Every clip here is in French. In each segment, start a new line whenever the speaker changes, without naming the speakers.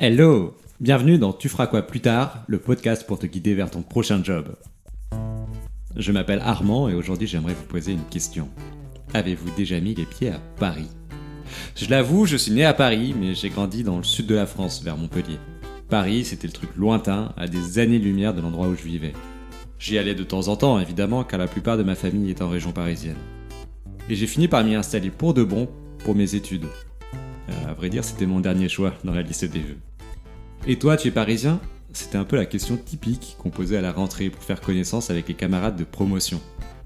Hello Bienvenue dans Tu feras quoi plus tard, le podcast pour te guider vers ton prochain job. Je m'appelle Armand et aujourd'hui j'aimerais vous poser une question. Avez-vous déjà mis les pieds à Paris? Je l'avoue, je suis né à Paris, mais j'ai grandi dans le sud de la France, vers Montpellier. Paris, c'était le truc lointain, à des années-lumière de l'endroit où je vivais. J'y allais de temps en temps, évidemment, car la plupart de ma famille est en région parisienne. Et j'ai fini par m'y installer pour de bon pour mes études. Euh, à vrai dire, c'était mon dernier choix dans la liste des vœux. Et toi, tu es parisien? C'était un peu la question typique qu'on posait à la rentrée pour faire connaissance avec les camarades de promotion.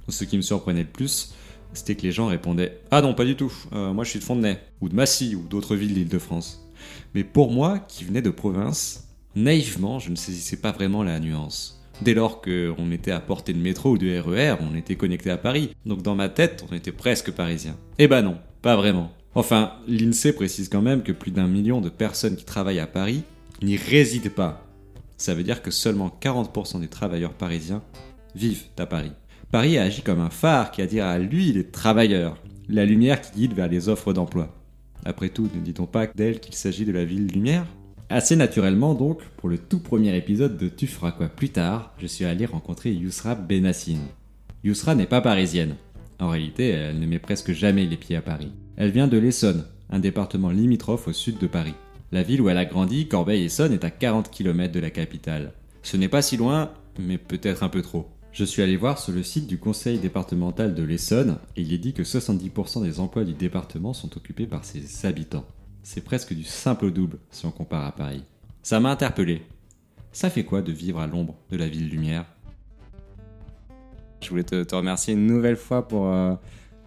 Ce qui me surprenait le plus, c'était que les gens répondaient Ah non, pas du tout, euh, moi je suis de Fontenay, ou de Massy, ou d'autres villes d'Île-de-France. Mais pour moi, qui venais de province, naïvement, je ne saisissais pas vraiment la nuance. Dès lors qu'on était à portée de métro ou de RER, on était connecté à Paris. Donc dans ma tête, on était presque parisien. Eh ben non, pas vraiment. Enfin, l'INSEE précise quand même que plus d'un million de personnes qui travaillent à Paris n'y résident pas. Ça veut dire que seulement 40% des travailleurs parisiens vivent à Paris. Paris agit comme un phare qui attire à lui les travailleurs, la lumière qui guide vers les offres d'emploi. Après tout, ne dit-on pas d'elle qu'il s'agit de la ville lumière? Assez naturellement donc, pour le tout premier épisode de Tu feras quoi plus tard, je suis allé rencontrer Yousra Benassine. Yousra n'est pas parisienne. En réalité, elle ne met presque jamais les pieds à Paris. Elle vient de l'Essonne, un département limitrophe au sud de Paris. La ville où elle a grandi, Corbeil-Essonne, est à 40 km de la capitale. Ce n'est pas si loin, mais peut-être un peu trop. Je suis allé voir sur le site du conseil départemental de l'Essonne et il est dit que 70% des emplois du département sont occupés par ses habitants. C'est presque du simple double si on compare à Paris. Ça m'a interpellé. Ça fait quoi de vivre à l'ombre de la ville lumière? Je voulais te, remercier une nouvelle fois pour euh,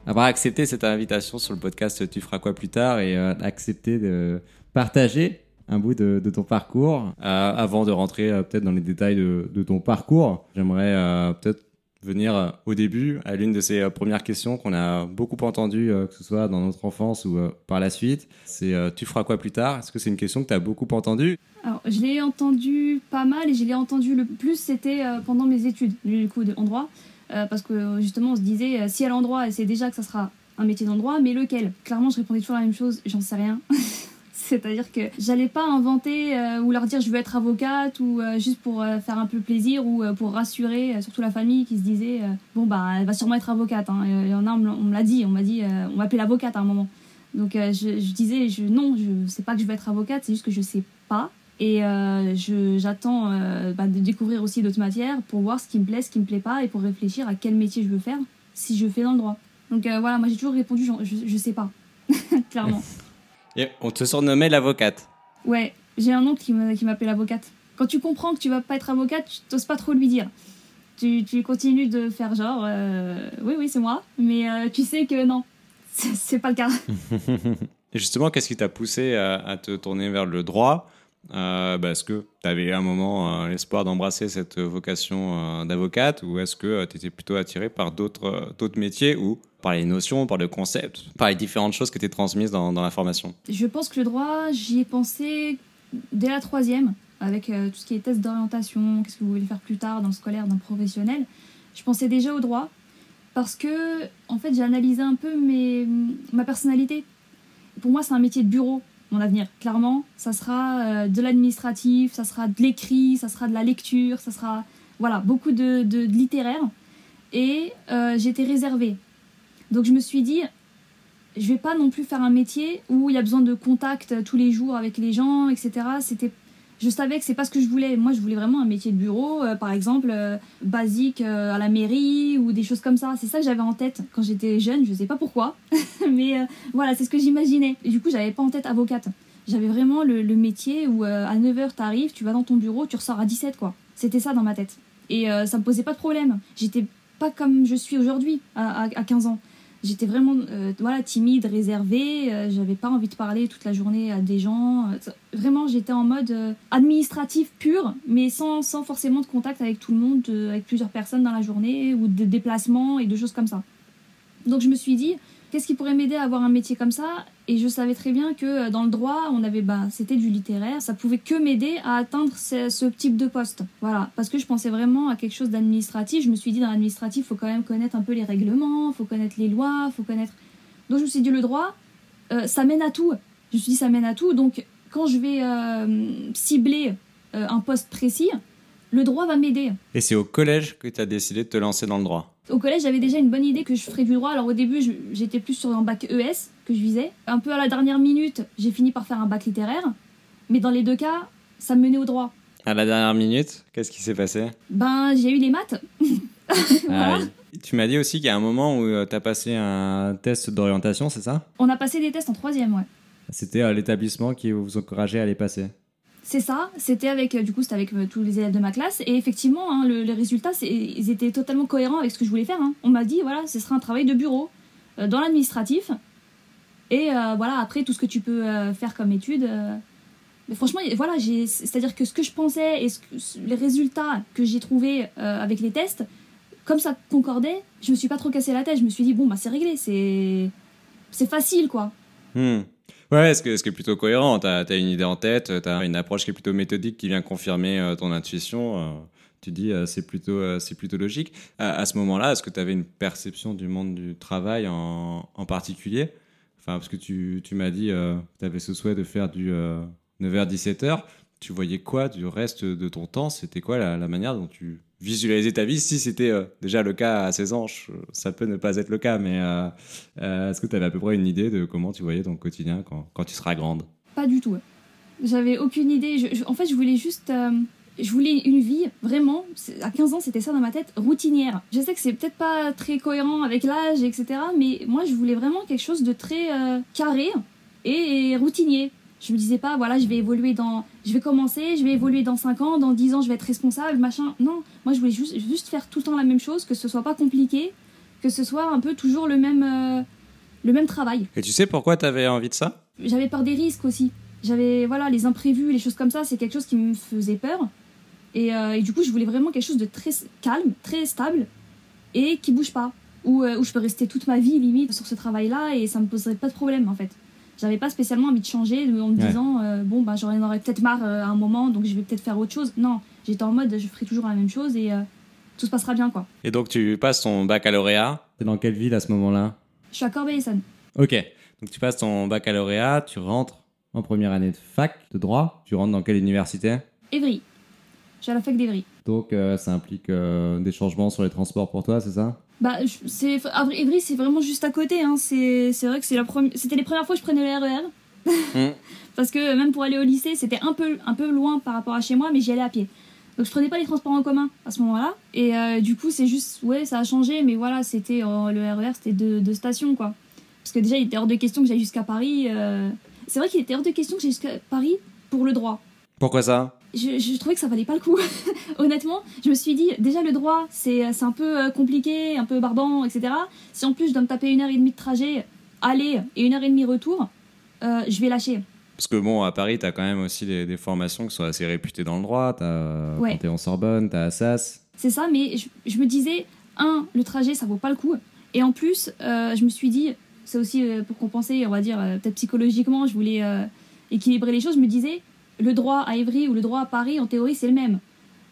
avoir accepté cette invitation sur le podcast Tu feras quoi plus tard et euh, accepter de partager un bout de, ton parcours. Euh, avant de rentrer peut-être dans les détails de, de ton parcours, j'aimerais peut-être venir euh, au début à l'une de ces euh, premières questions qu'on a beaucoup entendues, euh, que ce soit dans notre enfance ou par la suite. C'est tu feras quoi plus tard? Est-ce que c'est une question que tu as beaucoup entendue?
Alors, je l'ai entendu pas mal et je l'ai entendu le plus, c'était pendant mes études, du coup, en droit. parce que justement, on se disait, si à l'endroit, c'est déjà que ça sera un métier d'endroit, mais lequel? Clairement, je répondais toujours la même chose, j'en sais rien. C'est-à-dire que j'allais pas inventer euh, ou leur dire je veux être avocate ou euh, juste pour euh, faire un peu plaisir ou pour rassurer surtout la famille qui se disait bon bah elle va sûrement être avocate. Hein. Il y en a on me l'a dit, on m'a dit on m'appelait l'avocate à un moment. Donc je, disais non je sais pas que je veux être avocate, c'est juste que je sais pas et j'attends bah, de découvrir aussi d'autres matières pour voir ce qui me plaît, ce qui me plaît pas et pour réfléchir à quel métier je veux faire si je fais dans le droit. Donc voilà moi j'ai toujours répondu je, je sais pas clairement.
Et on te surnommait l'avocate.
Ouais, j'ai un oncle qui m'appelle l'avocate. Quand tu comprends que tu vas pas être avocate, tu t'oses pas trop lui dire. Tu, tu, continues de faire genre, euh, oui, oui, c'est moi, mais euh, tu sais que non, c'est pas le cas.
Et justement, qu'est-ce qui t'a poussé à, te tourner vers le droit? Euh, bah, Est-ce que tu avais un moment l'espoir d'embrasser cette vocation d'avocate ou est-ce que tu étais plutôt attiré par d'autres métiers ou par les notions, par le concept, par les différentes choses qui étaient transmises dans, la formation
Je pense que le droit, j'y ai pensé dès la troisième, avec euh, tout ce qui est test d'orientation, qu'est-ce que vous voulez faire plus tard dans le scolaire, dans le professionnel. Je pensais déjà au droit parce que, en fait, j'ai analysé un peu mes, ma personnalité. Pour moi, c'est un métier de bureau, mon avenir. Clairement, ça sera euh, de l'administratif, ça sera de l'écrit, ça sera de la lecture, ça sera voilà beaucoup de, de, littéraire. Et euh, j'étais réservée. Donc je me suis dit, je vais pas non plus faire un métier où il y a besoin de contact tous les jours avec les gens, etc. C'était, je savais que c'est pas ce que je voulais. Moi, je voulais vraiment un métier de bureau, euh, par exemple, euh, basique euh, à la mairie ou des choses comme ça. C'est ça que j'avais en tête quand j'étais jeune. Je sais pas pourquoi, mais voilà, c'est ce que j'imaginais. Du coup, j'avais pas en tête avocate. J'avais vraiment le, métier où à 9h arrives, tu vas dans ton bureau, tu ressors à 17 quoi. C'était ça dans ma tête. Et ça me posait pas de problème. J'étais pas comme je suis aujourd'hui à, à 15 ans j'étais vraiment euh, timide, réservée. Euh, j'avais pas envie de parler toute la journée à des gens. Euh, vraiment, j'étais en mode administratif pur, mais sans, sans, forcément de contact avec tout le monde, avec plusieurs personnes dans la journée ou de déplacements et de choses comme ça. Donc je me suis dit, qu'est-ce qui pourrait m'aider à avoir un métier comme ça? Et je savais très bien que euh, dans le droit, on avait, bah, c'était du littéraire, ça pouvait que m'aider à atteindre ce, type de poste. Voilà, parce que je pensais vraiment à quelque chose d'administratif. Je me suis dit, dans l'administratif, faut quand même connaître un peu les règlements, faut connaître les lois, faut connaître. Donc je me suis dit, le droit, euh, ça mène à tout. Je me suis dit, ça mène à tout. Donc quand je vais euh, cibler un poste précis, le droit va m'aider.
Et c'est au collège que tu as décidé de te lancer dans le droit?
Au collège, j'avais déjà une bonne idée que je ferais du droit. Alors au début, j'étais plus sur un bac ES que je visais. Un peu à la dernière minute, j'ai fini par faire un bac littéraire. Mais dans les deux cas, ça me menait au droit.
À la dernière minute, qu'est-ce qui s'est passé?
Ben, j'ai eu les maths. Voilà.
Ah oui. Tu m'as dit aussi qu'il y a un moment où tu as passé un test d'orientation, c'est ça?
On a passé des tests en troisième, ouais.
C'était euh, l'établissement qui vous encourageait à les passer.
C'est ça, c'était avec, euh, du coup, c'était avec euh, tous les élèves de ma classe. Et effectivement, hein, le- les résultats, ils étaient totalement cohérents avec ce que je voulais faire. hein. On m'a dit, voilà, ce sera un travail de bureau euh, dans l'administratif. Et euh, voilà, après, tout ce que tu peux euh, faire comme étude. euh, Mais franchement, voilà, c'est-à-dire que ce que je pensais et ce que- les résultats que j'ai trouvés avec les tests, comme ça concordait, je me suis pas trop cassé la tête. Je me suis dit, bon, bah, c'est réglé, c'est c'est facile, quoi.
Hmm. Ouais, ce, que, ce qui est plutôt cohérent? Tu as, une idée en tête, tu as une approche qui est plutôt méthodique qui vient confirmer euh, ton intuition. euh, tu dis euh, c'est plutôt, c'est plutôt logique. À, à ce moment-là, est-ce que tu avais une perception du monde du travail en, en particulier? Enfin, parce que tu, tu m'as dit que tu avais ce souhait de faire du 9h-17h. Tu voyais quoi du reste de ton temps? C'était quoi la, manière dont tu visualisais ta vie? Si c'était euh, déjà le cas à 16 ans, ça peut ne pas être le cas, mais euh, euh, est-ce que tu avais à peu près une idée de comment tu voyais ton quotidien quand, tu seras grande?
Pas du tout. J'avais aucune idée. En fait, je voulais juste. je voulais une vie, vraiment. À 15 ans, c'était ça dans ma tête, routinière. Je sais que c'est peut-être pas très cohérent avec l'âge, etc. Mais moi, je voulais vraiment quelque chose de très carré et, routinier. Je me disais pas, voilà, je vais évoluer dans. Je vais commencer, je vais évoluer dans 5 ans, dans 10 ans, je vais être responsable, machin. Non, moi, je voulais juste, juste faire tout le temps la même chose, que ce soit pas compliqué, que ce soit un peu toujours le même, euh, le même travail
Et tu sais pourquoi tu avais envie de ça?
J'avais peur des risques aussi. J'avais voilà les imprévus, les choses comme ça, c'est quelque chose qui me faisait peur. Et, euh, et du coup, je voulais vraiment quelque chose de très calme, très stable et qui bouge pas, où, euh, où je peux rester toute ma vie limite sur ce travail-là et ça me poserait pas de problème en fait. J'avais pas spécialement envie de changer en me
Ouais.
disant euh, bon bah j'en aurais peut-être marre euh, à un moment donc je vais peut-être faire autre chose. Non, j'étais en mode je ferai toujours la même chose et euh, tout se passera bien quoi.
Et donc tu passes ton baccalauréat. T'es dans quelle ville à ce moment-là?
Je suis à Corbeil-Essonnes.
Ok. Donc tu passes ton baccalauréat, tu rentres en première année de fac de droit. Tu rentres dans quelle université?
Évry. Je suis à la fac d'Evry.
Donc euh, ça implique euh, des changements sur les transports pour toi, c'est ça?
Bah, c'est Évry, c'est vraiment juste à côté. Hein. C'est c'est vrai que c'est la première. C'était les premières fois que je prenais le RER.
Mm.
Parce que même pour aller au lycée, c'était un peu, un peu loin par rapport à chez moi, mais j'y allais à pied. Donc je prenais pas les transports en commun à ce moment-là. Et euh, du coup, c'est juste, ouais, ça a changé, mais voilà, c'était euh, le RER, c'était deux, deux stations, quoi. Parce que déjà, il était hors de question que j'aille jusqu'à Paris. euh. C'est vrai qu'il était hors de question que j'aille jusqu'à Paris pour le droit
Pourquoi ça?
Je, je trouvais que ça valait pas le coup. Honnêtement, je me suis dit, déjà le droit, c'est c'est un peu euh, compliqué, un peu barbant, etc. Si en plus je dois me taper une heure et demie de trajet, aller et une heure et demie retour, euh, je vais lâcher.
Parce que bon, à Paris, t'as quand même aussi des, des formations qui sont assez réputées dans le droit. T'as euh,
Ouais.
Panthéon Sorbonne, t'as Assas.
C'est ça, mais je, je me disais, un, le trajet, ça vaut pas le coup. Et en plus, euh, je me suis dit, c'est aussi euh, pour compenser, on va dire, euh, peut-être psychologiquement, je voulais euh, équilibrer les choses. Je me disais, le droit à Évry ou le droit à Paris, en théorie, c'est le même.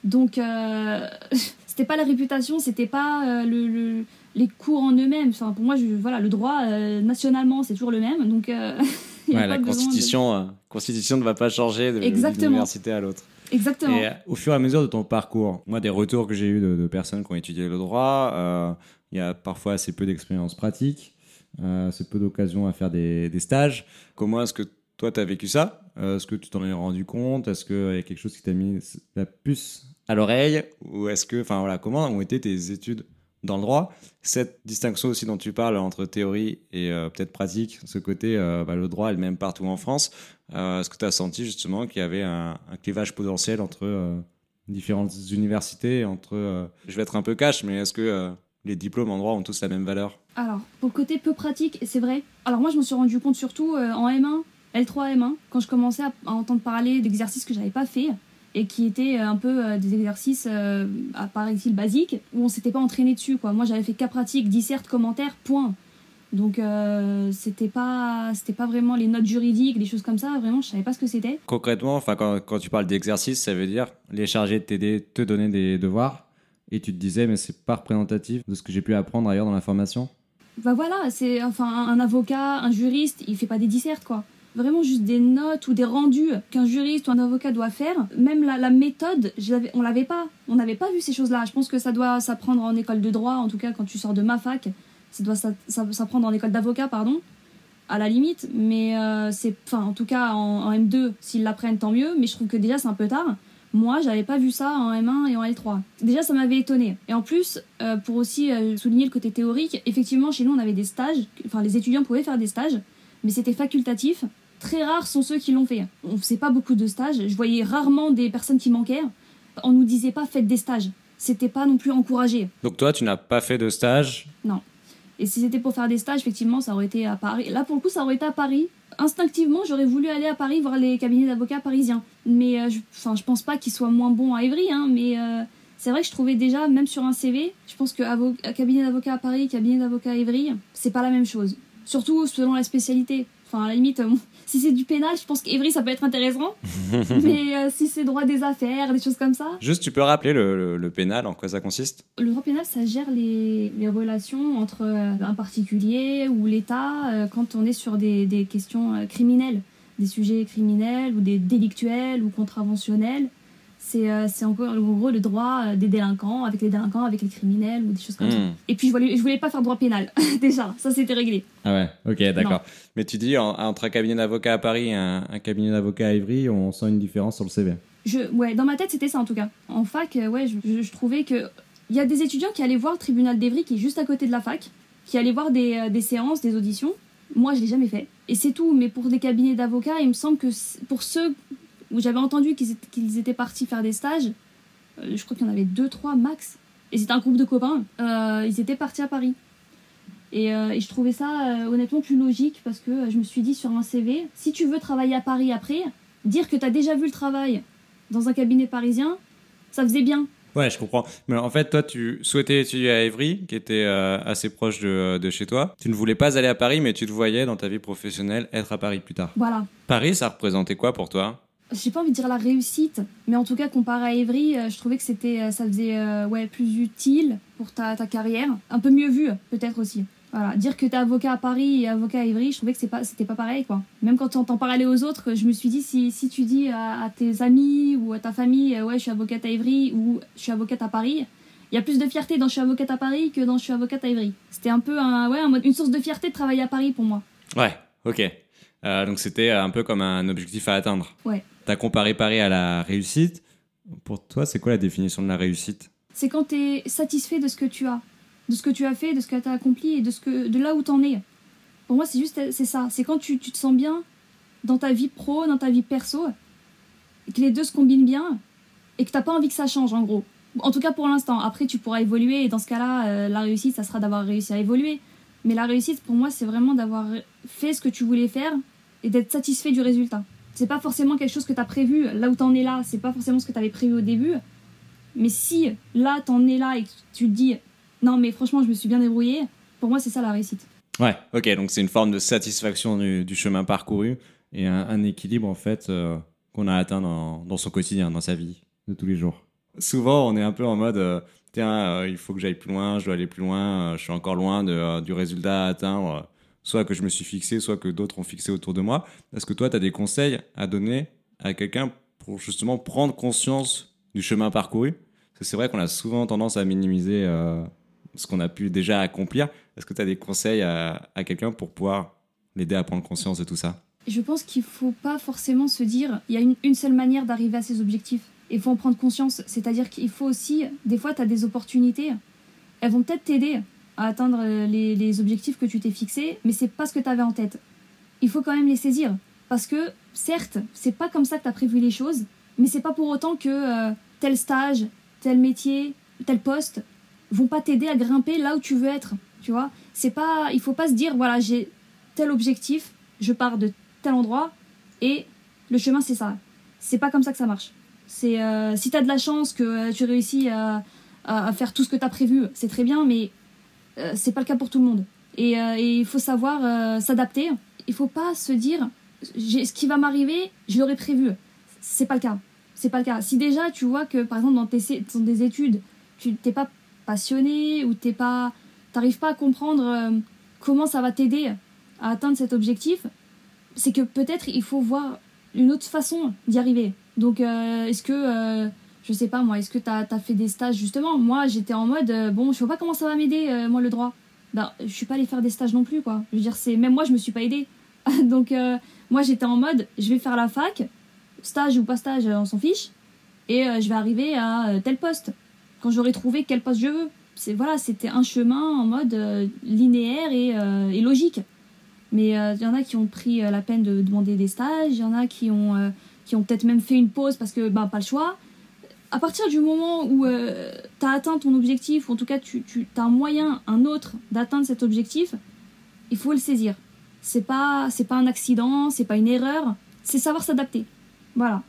Donc, euh, c'était pas la réputation, c'était pas euh, le, le- les cours en eux-mêmes. Enfin, pour moi, je, voilà, le droit, euh, nationalement, c'est toujours le même. Donc, euh,
Ouais, la
de-
constitution, constitution ne va pas changer de- d'une
Exactement.
université à l'autre.
Exactement.
Et au fur et à mesure de ton parcours, moi, des retours que j'ai eu de, de personnes qui ont étudié le droit, euh, il y a parfois assez peu d'expérience pratique, euh, assez peu d'occasion à faire des, des stages. Comment est-ce que toi, tu as vécu ça? Est-ce que tu t'en es rendu compte? Est-ce qu'il y a quelque chose qui t'a mis la puce à l'oreille? Ou est-ce que, enfin voilà, comment ont été tes études dans le droit? Cette distinction aussi dont tu parles entre théorie et euh, peut-être pratique, ce côté, euh, bah, le droit est le même partout en France. Euh, Est-ce que tu as senti justement qu'il y avait un, un clivage potentiel entre euh, différentes universités, entre, euh, je vais être un peu cash, mais est-ce que euh, les diplômes en droit ont tous la même valeur?
Alors, pour le côté peu pratique, c'est vrai. Alors moi, je me suis rendu compte surtout euh, en M1, L3 M1, quand je commençais à, entendre parler d'exercices que j'avais pas fait et qui étaient euh, un peu euh, des exercices, euh, à paraît-il, basiques, où on s'était pas entraîné dessus. Quoi. Moi, j'avais fait cas pratique, disserte, commentaire, point. Donc, euh, c'était pas, c'était pas vraiment les notes juridiques, des choses comme ça. Vraiment, je savais pas ce que c'était.
Concrètement, enfin, quand, quand tu parles d'exercice, ça veut dire les chargés de t'aider te donner des devoirs et tu te disais, mais c'est pas représentatif de ce que j'ai pu apprendre ailleurs dans la formation?
Bah voilà, c'est enfin un avocat, un juriste, il fait pas des dissertes quoi. Vraiment juste des notes ou des rendus qu'un juriste ou un avocat doit faire. Même la, méthode, je on l'avait pas. On n'avait pas vu ces choses-là. Je pense que ça doit s'apprendre en école de droit, en tout cas quand tu sors de ma fac. Ça doit s'a- s'a- s'apprendre en école d'avocat, pardon, à la limite. Mais euh, c'est, enfin en tout cas en, en M2, s'ils l'apprennent tant mieux. Mais je trouve que déjà c'est un peu tard. Moi, j'avais pas vu ça en M1 et en L3. Déjà, ça m'avait étonné. Et en plus, euh, pour aussi euh, souligner le côté théorique, effectivement, chez nous, on avait des stages. Enfin, les étudiants pouvaient faire des stages, mais c'était facultatif. Très rares sont ceux qui l'ont fait. On faisait pas beaucoup de stages. Je voyais rarement des personnes qui manquaient. On nous disait pas faites des stages. C'était pas non plus encouragé.
Donc toi, tu n'as pas fait de stage?
Et si c'était pour faire des stages, effectivement, ça aurait été à Paris. Là, pour le coup, ça aurait été à Paris. Instinctivement, j'aurais voulu aller à Paris voir les cabinets d'avocats parisiens. Mais euh, je, enfin, je pense pas qu'ils soient moins bons à Évry, hein, mais euh, c'est vrai que je trouvais déjà, même sur un CV, je pense que cabinet d'avocats à Paris, cabinet d'avocats à Évry, c'est pas la même chose. Surtout selon la spécialité. Enfin, à la limite, euh, si c'est du pénal, je pense qu'Evry, ça peut être intéressant. mais euh, si c'est droit des affaires, des choses comme ça,
Juste, tu peux rappeler le, le- le pénal, en quoi ça consiste?
Le droit pénal, ça gère les, les relations entre euh, un particulier ou l'État euh, quand on est sur des, des questions criminelles, des sujets criminels ou des délictuels ou contraventionnels. C'est euh, en gros le droit euh, des délinquants avec les délinquants, avec les criminels ou des choses comme ça.
Hmm.
Et puis je voulais, je voulais pas faire droit pénal, déjà, ça c'était réglé.
Ah ouais, ok, d'accord. Mais tu dis, en- entre un cabinet d'avocat à Paris et un, un cabinet d'avocat à Ivry, on sent une différence sur le CV.
Je, ouais, dans ma tête, c'était ça en tout cas. En fac, euh, ouais, je, je- je trouvais que. Il y a des étudiants qui allaient voir le tribunal d'Evry qui est juste à côté de la fac, qui allaient voir des, euh, des séances, des auditions. Moi, je l'ai jamais fait. Et c'est tout. Mais pour des cabinets d'avocats, il me semble que pour ceux où j'avais entendu qu'ils étaient, partis faire des stages, euh, je crois qu'il y en avait deux, trois max. Et c'était un groupe de copains. euh, ils étaient partis à Paris. Et, euh, et je trouvais ça honnêtement plus logique parce que je me suis dit sur un CV, si tu veux travailler à Paris après, dire que tu as déjà vu le travail dans un cabinet parisien, ça faisait bien.
Ouais, je comprends. Mais en fait, toi, tu souhaitais étudier à Évry, qui était euh, assez proche de, de chez toi. Tu ne voulais pas aller à Paris, mais tu te voyais dans ta vie professionnelle être à Paris plus tard.
Voilà.
Paris, ça représentait quoi pour toi?
J'ai pas envie de dire la réussite, mais en tout cas comparé à Evry, euh, je trouvais que c'était, euh, ça faisait euh, ouais plus utile pour ta, ta carrière, un peu mieux vu peut-être aussi. Voilà, dire que t'es avocat à Paris et avocat à Evry, je trouvais que c'est pas, c'était pas pareil quoi. Même quand t'entends parler aux autres, je me suis dit si, si tu dis à, tes amis ou à ta famille, ouais je suis avocate à Evry ou je suis avocate à Paris, il y a plus de fierté dans je suis avocate à Paris que dans je suis avocate à Evry. C'était un peu un, ouais, un mode- une source de fierté de travailler à Paris pour moi.
Ouais, ok. Euh, donc c'était un peu comme un objectif à atteindre.
Ouais.
T'as comparé Paris à la réussite. Pour toi, c'est quoi la définition de la réussite?
C'est quand tu es satisfait de ce que tu as, de ce que tu as fait, de ce que tu as accompli et de, ce que, de là où tu en es. Pour moi, c'est juste c'est ça. C'est quand tu, tu te sens bien dans ta vie pro, dans ta vie perso, et que les deux se combinent bien et que t'as pas envie que ça change, en gros. En tout cas pour l'instant. Après, tu pourras évoluer et dans ce cas-là, euh, la réussite, ça sera d'avoir réussi à évoluer. Mais la réussite, pour moi, c'est vraiment d'avoir fait ce que tu voulais faire et d'être satisfait du résultat. C'est pas forcément quelque chose que tu as prévu là où t'en es là, c'est pas forcément ce que tu avais prévu au début. Mais si là t'en es là et que tu te dis non mais franchement je me suis bien débrouillé, pour moi c'est ça la réussite.
Ouais, ok, donc c'est une forme de satisfaction du, chemin parcouru et un, équilibre en fait euh, qu'on a atteint dans, son quotidien, dans sa vie de tous les jours. Souvent, on est un peu en mode euh, tiens, euh, il faut que j'aille plus loin, je dois aller plus loin, je suis encore loin de, du résultat à atteindre, soit que je me suis fixé, soit que d'autres ont fixé autour de moi. Est-ce que toi, tu as des conseils à donner à quelqu'un pour justement prendre conscience du chemin parcouru? Parce que c'est vrai qu'on a souvent tendance à minimiser euh, ce qu'on a pu déjà accomplir. Est-ce que tu as des conseils à, à quelqu'un pour pouvoir l'aider à prendre conscience de tout ça?
Je pense qu'il faut pas forcément se dire il y a une, une seule manière d'arriver à ses objectifs. Il faut en prendre conscience. C'est-à-dire qu'il faut aussi, des fois, tu as des opportunités. Elles vont peut-être t'aider à atteindre les, objectifs que tu t'es fixés, mais c'est pas ce que tu avais en tête. Il faut quand même les saisir. Parce que, certes, c'est pas comme ça que tu as prévu les choses, mais c'est pas pour autant que euh, tel stage, tel métier, tel poste vont pas t'aider à grimper là où tu veux être. Tu vois C'est pas, il faut pas se dire voilà, j'ai tel objectif, je pars de tel endroit et le chemin c'est ça. C'est pas comme ça que ça marche. C'est euh, si t'as de la chance que tu réussis à, à- faire tout ce que t'as prévu, c'est très bien, mais c'est pas le cas pour tout le monde. Et, euh, il faut savoir euh, s'adapter. Il faut pas se dire ce qui va m'arriver, je l'aurais prévu. C'est pas le cas. C'est pas le cas. Si déjà tu vois que par exemple dans tes, dans des études, tu t'es pas passionné ou t'es pas, t'arrives pas à comprendre euh, comment ça va t'aider à atteindre cet objectif, c'est que peut-être il faut voir une autre façon d'y arriver. Donc, euh, est-ce que, euh, je sais pas moi, est-ce que tu as, fait des stages justement? Moi, j'étais en mode, euh, bon, je sais pas comment ça va m'aider, moi, le droit. Ben, je suis pas allée faire des stages non plus, quoi. Je veux dire, c'est même moi, je me suis pas aidée. Donc, moi, j'étais en mode, je vais faire la fac, stage ou pas stage, on s'en fiche, et je vais arriver à tel poste. Quand j'aurai trouvé quel poste je veux. C'est voilà, c'était un chemin en mode linéaire et, et logique. Mais il euh, y en a qui ont pris euh, la peine de demander des stages, il y en a qui ont, euh, qui ont peut-être même fait une pause parce que bah, pas le choix. À partir du moment où tu as atteint ton objectif, ou en tout cas tu, tu as un moyen, un autre, d'atteindre cet objectif, il faut le saisir. C'est pas, c'est pas un accident, c'est pas une erreur, c'est savoir s'adapter. Voilà.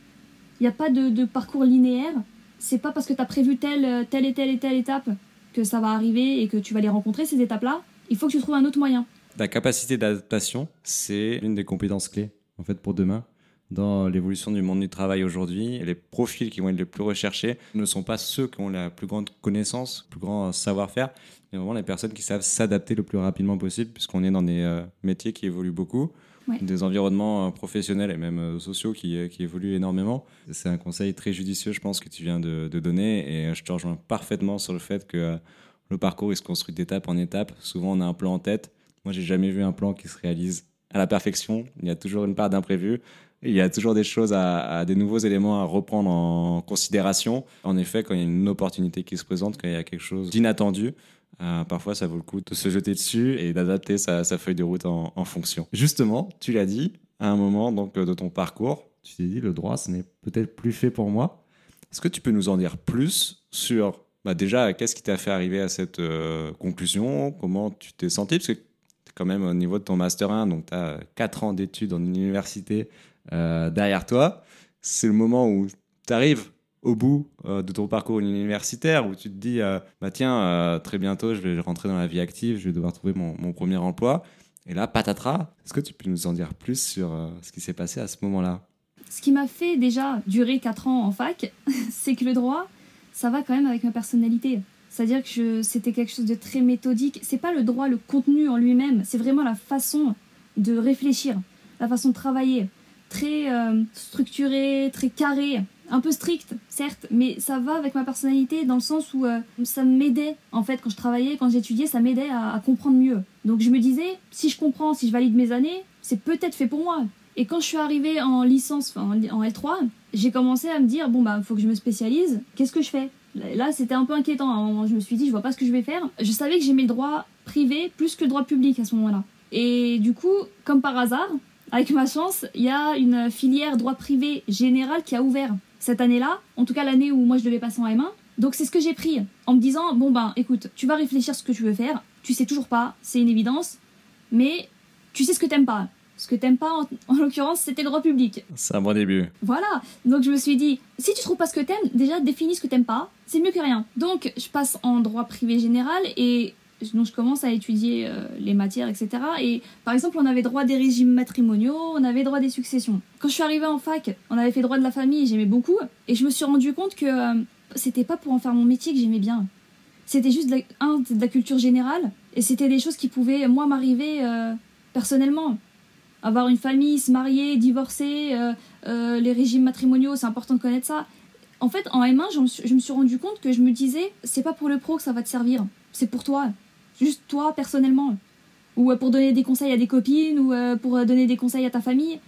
Il n'y a pas de, de, parcours linéaire. C'est pas parce que tu as prévu telle, telle et telle et telle étape que ça va arriver et que tu vas les rencontrer, ces étapes-là. Il faut que tu trouves un autre moyen.
La capacité d'adaptation, c'est l'une des compétences clés en fait pour demain. Dans l'évolution du monde du travail aujourd'hui, les profils qui vont être les plus recherchés ne sont pas ceux qui ont la plus grande connaissance, le plus grand savoir-faire, mais vraiment les personnes qui savent s'adapter le plus rapidement possible, puisqu'on est dans des euh, métiers qui évoluent beaucoup, des environnements euh, professionnels et même euh, sociaux qui, qui, évoluent énormément. C'est un conseil très judicieux, je pense, que tu viens de, de, donner, et je te rejoins parfaitement sur le fait que le parcours il se construit d'étape en étape. Souvent, on a un plan en tête moi, j'ai jamais vu un plan qui se réalise à la perfection. Il y a toujours une part d'imprévu. Il y a toujours des choses à, des nouveaux éléments à reprendre en considération. En effet, quand il y a une opportunité qui se présente, quand il y a quelque chose d'inattendu, euh, parfois ça vaut le coup de se jeter dessus et d'adapter sa, feuille de route en, fonction. Justement, tu l'as dit, à un moment donc, de ton parcours, tu t'es dit le droit, ce n'est peut-être plus fait pour moi. Est-ce que tu peux nous en dire plus sur bah, déjà qu'est-ce qui t'a fait arriver à cette euh, conclusion? Comment tu t'es senti? Parce que quand même au niveau de ton Master 1, donc tu as 4 ans d'études en université euh, derrière toi. C'est le moment où tu arrives au bout euh, de ton parcours universitaire, où tu te dis, euh, bah tiens, très bientôt, je vais rentrer dans la vie active, je vais devoir trouver mon, premier emploi. Et là, patatras, est-ce que tu peux nous en dire plus sur ce qui s'est passé à ce moment-là?
Ce qui m'a fait déjà durer 4 ans en fac, c'est que le droit, ça va quand même avec ma personnalité. C'est-à-dire que c'était quelque chose de très méthodique. C'est pas le droit, le contenu en lui-même, c'est vraiment la façon de réfléchir, la façon de travailler. Très euh, structuré, très carré, un peu strict, certes, mais ça va avec ma personnalité dans le sens où euh, ça m'aidait, en fait, quand je travaillais, quand j'étudiais, ça m'aidait à, comprendre mieux. Donc je me disais, si je comprends, si je valide mes années, c'est peut-être fait pour moi. Et quand je suis arrivée en licence, en L3, j'ai commencé à me dire, bon, bah, faut que je me spécialise, qu'est-ce que je fais? Là, c'était un peu inquiétant. je me suis dit, je vois pas ce que je vais faire. Je savais que j'aimais le droit privé plus que le droit public à ce moment-là. Et du coup, comme par hasard, avec ma chance, il y a une filière droit privé général qui a ouvert cette année-là, en tout cas l'année où moi je devais passer en M1. Donc c'est ce que j'ai pris, en me disant, bon ben écoute, tu vas réfléchir ce que tu veux faire, tu sais toujours pas, c'est une évidence, mais tu sais ce que t'aimes pas. Ce que t'aimes pas, en, l'occurrence, c'était le droit public.
C'est un bon début.
Voilà. Donc je me suis dit, si tu trouves pas ce que t'aimes, déjà définis ce que t'aimes pas. C'est mieux que rien. Donc je passe en droit privé général et donc je commence à étudier euh, les matières, etc. Et par exemple, on avait droit des régimes matrimoniaux, on avait droit des successions. Quand je suis arrivée en fac, on avait fait droit de la famille, j'aimais beaucoup. Et je me suis rendu compte que euh, c'était pas pour en faire mon métier que j'aimais bien. C'était juste de la, un, de la culture générale et c'était des choses qui pouvaient, moi, m'arriver euh, personnellement avoir une famille, se marier, divorcer, les régimes matrimoniaux, c'est important de connaître ça. En fait, en M1, je me suis rendu compte que je me disais, c'est pas pour le pro que ça va te servir, c'est pour toi, juste toi personnellement. Ou euh, pour donner des conseils à des copines, ou pour donner des conseils à ta famille.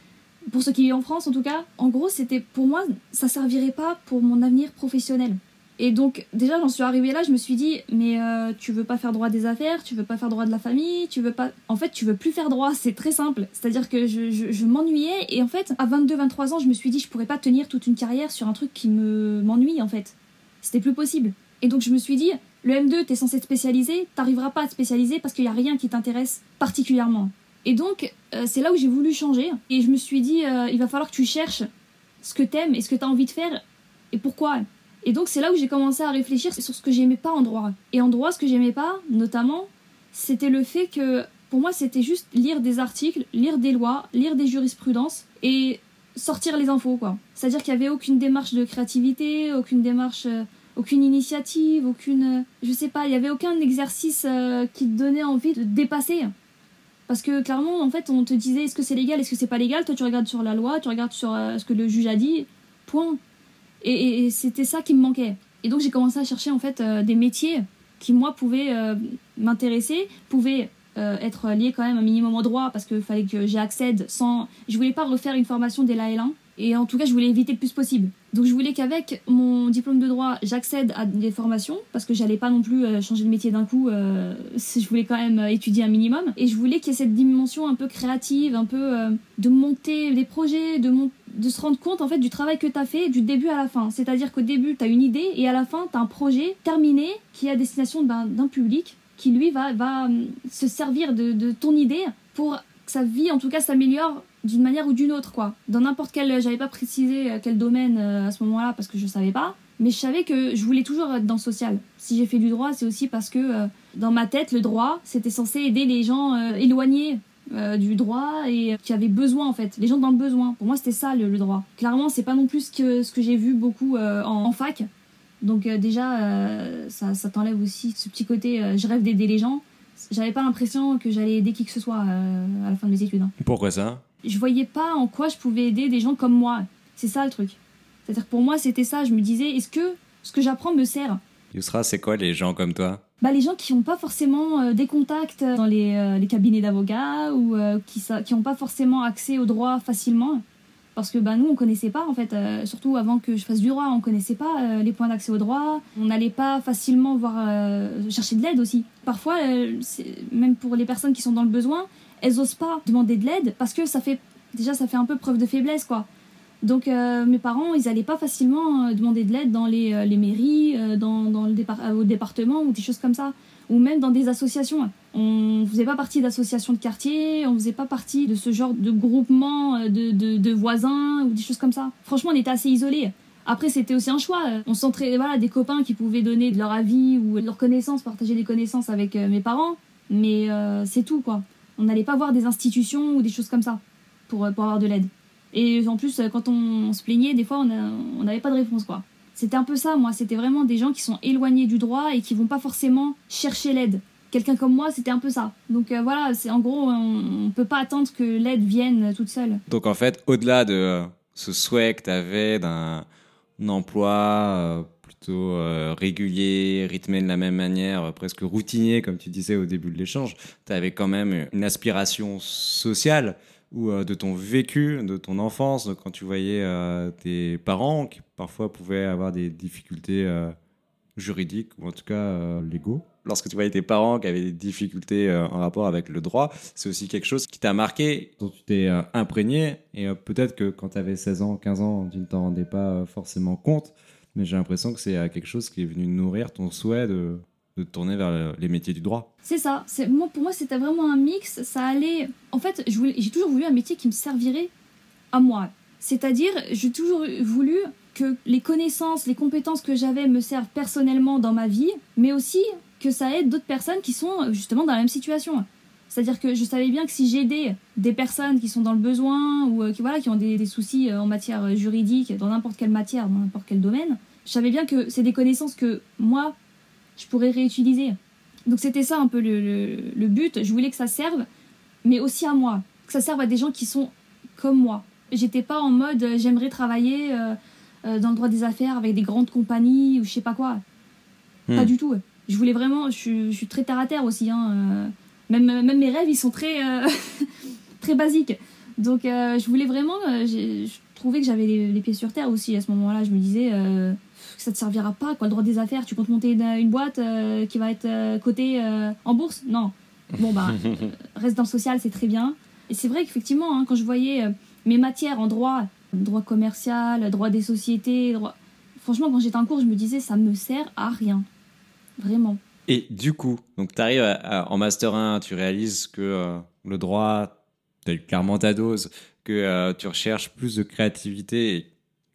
Pour ceux qui vivent en France, en tout cas. En gros, c'était pour moi, ça servirait pas pour mon avenir professionnel. Et donc, déjà, j'en suis arrivée là, je me suis dit, mais euh, tu veux pas faire droit des affaires, tu veux pas faire droit de la famille, tu veux pas. En fait, tu veux plus faire droit, c'est très simple. C'est-à-dire que je, je, m'ennuyais, et en fait, à 22-23 ans, je me suis dit, je pourrais pas tenir toute une carrière sur un truc qui me m'ennuie, en fait. C'était plus possible. Et donc, je me suis dit, le M2, t'es censé te spécialiser, t'arriveras pas à te spécialiser parce qu'il y a rien qui t'intéresse particulièrement. Et donc, euh, c'est là où j'ai voulu changer, et je me suis dit, euh, il va falloir que tu cherches ce que t'aimes et ce que t'as envie de faire, et pourquoi. Et donc c'est là où j'ai commencé à réfléchir sur ce que j'aimais pas en droit. Et en droit, ce que j'aimais pas, notamment, c'était le fait que pour moi c'était juste lire des articles, lire des lois, lire des jurisprudences et sortir les infos quoi. C'est-à-dire qu'il n'y avait aucune démarche de créativité, aucune démarche, euh, aucune initiative, aucune, je sais pas, il y avait aucun exercice euh, qui te donnait envie de dépasser. Parce que clairement, en fait, on te disait est-ce que c'est légal, est-ce que c'est pas légal? Toi, tu regardes sur la loi, tu regardes sur euh, ce que le juge a dit, point. Et, c'était ça qui me manquait. Et donc, j'ai commencé à chercher en fait euh, des métiers qui, moi, pouvaient m'intéresser, pouvaient être liés quand même un minimum au droit, parce qu'il fallait que j'y accède sans. Je voulais pas refaire une formation dès la L1. Et en tout cas, je voulais éviter le plus possible. Donc je voulais qu'avec mon diplôme de droit, j'accède à des formations parce que j'allais pas non plus euh, changer de métier d'un coup. Euh, je voulais quand même euh, étudier un minimum. Et je voulais qu'il y ait cette dimension un peu créative, un peu de monter des projets, de, de se rendre compte en fait du travail que tu as fait du début à la fin. C'est-à-dire qu'au début, tu as une idée et à la fin, tu as un projet terminé qui est à destination d'un public qui lui va, va se servir de ton idée pour que sa vie en tout cas s'améliore d'une manière ou d'une autre, quoi. Dans n'importe quel. J'avais pas précisé euh, quel domaine euh, à ce moment-là parce que je savais pas. Mais je savais que je voulais toujours être dans le social. Si j'ai fait du droit, c'est aussi parce que euh, dans ma tête, le droit, c'était censé aider les gens éloignés du droit et qui avaient besoin en fait, les gens dans le besoin. Pour moi, c'était ça le, droit. Clairement, c'est pas non plus que, ce que j'ai vu beaucoup en, fac. Donc déjà, ça, ça t'enlève aussi ce petit côté, je rêve d'aider les gens. J'avais pas l'impression que j'allais aider qui que ce soit à la fin de mes études. Hein.
Pourquoi ça?
Je voyais pas en quoi je pouvais aider des gens comme moi. C'est ça le truc. C'est-à-dire pour moi, c'était ça. Je me disais, est-ce que ce que j'apprends me sert?
Yousra, c'est quoi les gens comme toi?
Bah, Les gens qui n'ont pas forcément euh, des contacts dans les, euh, les cabinets d'avocats ou euh, qui n'ont pas forcément accès au droit facilement. Parce que bah, nous, on connaissait pas, en fait, surtout avant que je fasse du droit, on connaissait pas les points d'accès au droit. On n'allait pas facilement voir, chercher de l'aide aussi. Parfois, même pour les personnes qui sont dans le besoin, elles osent pas demander de l'aide parce que ça fait déjà ça fait un peu preuve de faiblesse quoi. Donc euh, mes parents, ils allaient pas facilement euh, demander de l'aide dans les, euh, les mairies, dans, dans le au département ou des choses comme ça, ou même dans des associations. On faisait pas partie d'associations de quartier, on faisait pas partie de ce genre de groupement de, de, voisins ou des choses comme ça. Franchement, on était assez isolés. Après, c'était aussi un choix. On s'entraînait, voilà, des copains qui pouvaient donner de leur avis ou de leurs connaissances, partager des connaissances avec mes parents, mais c'est tout quoi on n'allait pas voir des institutions ou des choses comme ça pour, euh, avoir de l'aide. Et en plus, euh, quand on, se plaignait, des fois, on n'avait pas de réponse, quoi. C'était un peu ça, moi. C'était vraiment des gens qui sont éloignés du droit et qui vont pas forcément chercher l'aide. Quelqu'un comme moi, c'était un peu ça. Donc euh, voilà, c'est en gros, on, ne peut pas attendre que l'aide vienne toute seule.
Donc en fait, au-delà de ce souhait que tu avais d'un emploi euh, régulier, rythmé de la même manière, euh, presque routinier, comme tu disais au début de l'échange, tu avais quand même une aspiration sociale ou euh, de ton vécu, de ton enfance, quand tu voyais tes parents qui parfois pouvaient avoir des difficultés juridiques ou en tout cas légaux. Lorsque tu voyais tes parents qui avaient des difficultés en rapport avec le droit, c'est aussi quelque chose qui t'a marqué, dont tu t'es imprégné. Et peut-être que quand tu avais 16 ans, 15 ans, tu ne t'en rendais pas forcément compte mais j'ai l'impression que c'est euh, quelque chose qui est venu nourrir ton souhait de, de tourner vers les métiers du droit.
C'est ça. C'est, moi, pour moi, c'était vraiment un mix. Ça allait. En fait, j'ai toujours voulu un métier qui me servirait à moi. C'est-à-dire, j'ai toujours voulu que les connaissances, les compétences que j'avais me servent personnellement dans ma vie, mais aussi que ça aide d'autres personnes qui sont justement dans la même situation. C'est-à-dire que je savais bien que si j'aidais des personnes qui sont dans le besoin ou euh, qui, voilà, qui ont des, soucis euh, en matière euh, juridique, dans n'importe quelle matière, dans n'importe quel domaine, je savais bien que c'est des connaissances que moi, je pourrais réutiliser. Donc c'était ça un peu le, but. Je voulais que ça serve, mais aussi à moi. Que ça serve à des gens qui sont comme moi. J'étais pas en mode j'aimerais travailler dans le droit des affaires avec des grandes compagnies ou je sais pas quoi. Pas hmm. du tout. Je voulais vraiment, je, suis très terre à terre aussi. Hein, même, même mes rêves, ils sont très, euh, très basiques. Donc euh, je voulais vraiment, euh, je trouvais que j'avais les, pieds sur terre aussi à ce moment-là. Je me disais que ça te servira pas, quoi, le droit des affaires. Tu comptes monter une, boîte qui va être cotée en bourse? Non. Bon, bah, reste dans le social, c'est très bien. Et c'est vrai qu'effectivement, hein, quand je voyais mes matières en droit, droit commercial, droit des sociétés, droit... franchement, quand j'étais en cours, je me disais, ça me sert à rien. Vraiment.
Et du coup, donc tu arrives en Master 1, tu réalises que euh, le droit, tu clairement ta dose, que euh, tu recherches plus de créativité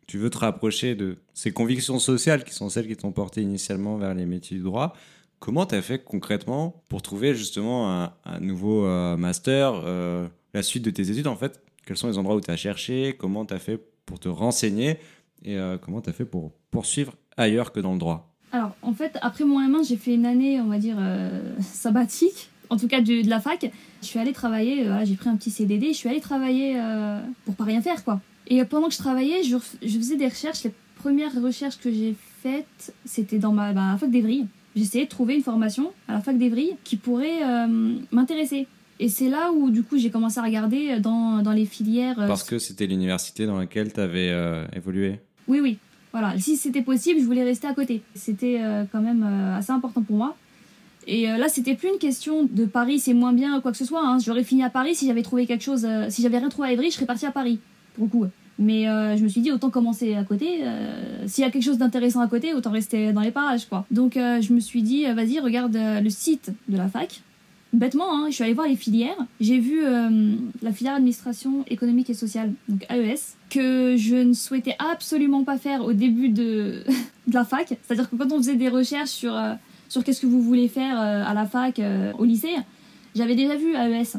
tu veux te rapprocher de ces convictions sociales qui sont celles qui t'ont porté initialement vers les métiers du droit. Comment tu as fait concrètement pour trouver justement un, nouveau euh, master, la suite de tes études en fait? Quels sont les endroits où tu as cherché? Comment tu as fait pour te renseigner? Et comment tu as fait pour poursuivre ailleurs que dans le droit?
Alors, en fait, après mon M1, j'ai fait une année, on va dire, euh, sabbatique. en tout cas de, de la fac. Je suis allée travailler, euh, j'ai pris un petit CDD, je suis allée travailler euh, pour pas rien faire, quoi. Et pendant que je travaillais, je, je faisais des recherches. Les premières recherches que j'ai faites, c'était dans ma bah, fac d'Evry. J'essayais de trouver une formation à la fac d'Evry qui pourrait m'intéresser. Et c'est là où, du coup, j'ai commencé à regarder dans, dans les filières.
Parce que c'était l'université dans laquelle tu avais évolué.
Oui, oui. Voilà. Si c'était possible, je voulais rester à côté. C'était euh, quand même euh, assez important pour moi. Et euh, là, c'était plus une question de Paris, c'est moins bien, quoi que ce soit. hein. J'aurais fini à Paris si j'avais trouvé quelque chose. si j'avais rien trouvé à Évry, je serais partie à Paris, pour le coup. Mais je me suis dit, autant commencer à côté. S'il y a quelque chose d'intéressant à côté, autant rester dans les parages, quoi. Donc, je me suis dit, vas-y, regarde le site de la fac. Bêtement, hein, je suis allée voir les filières. J'ai vu euh, la filière administration économique et sociale, donc AES, que je ne souhaitais absolument pas faire au début de, de la fac. C'est-à-dire que quand on faisait des recherches sur, euh, sur qu'est-ce que vous voulez faire euh, à la fac, euh, au lycée, j'avais déjà vu AES.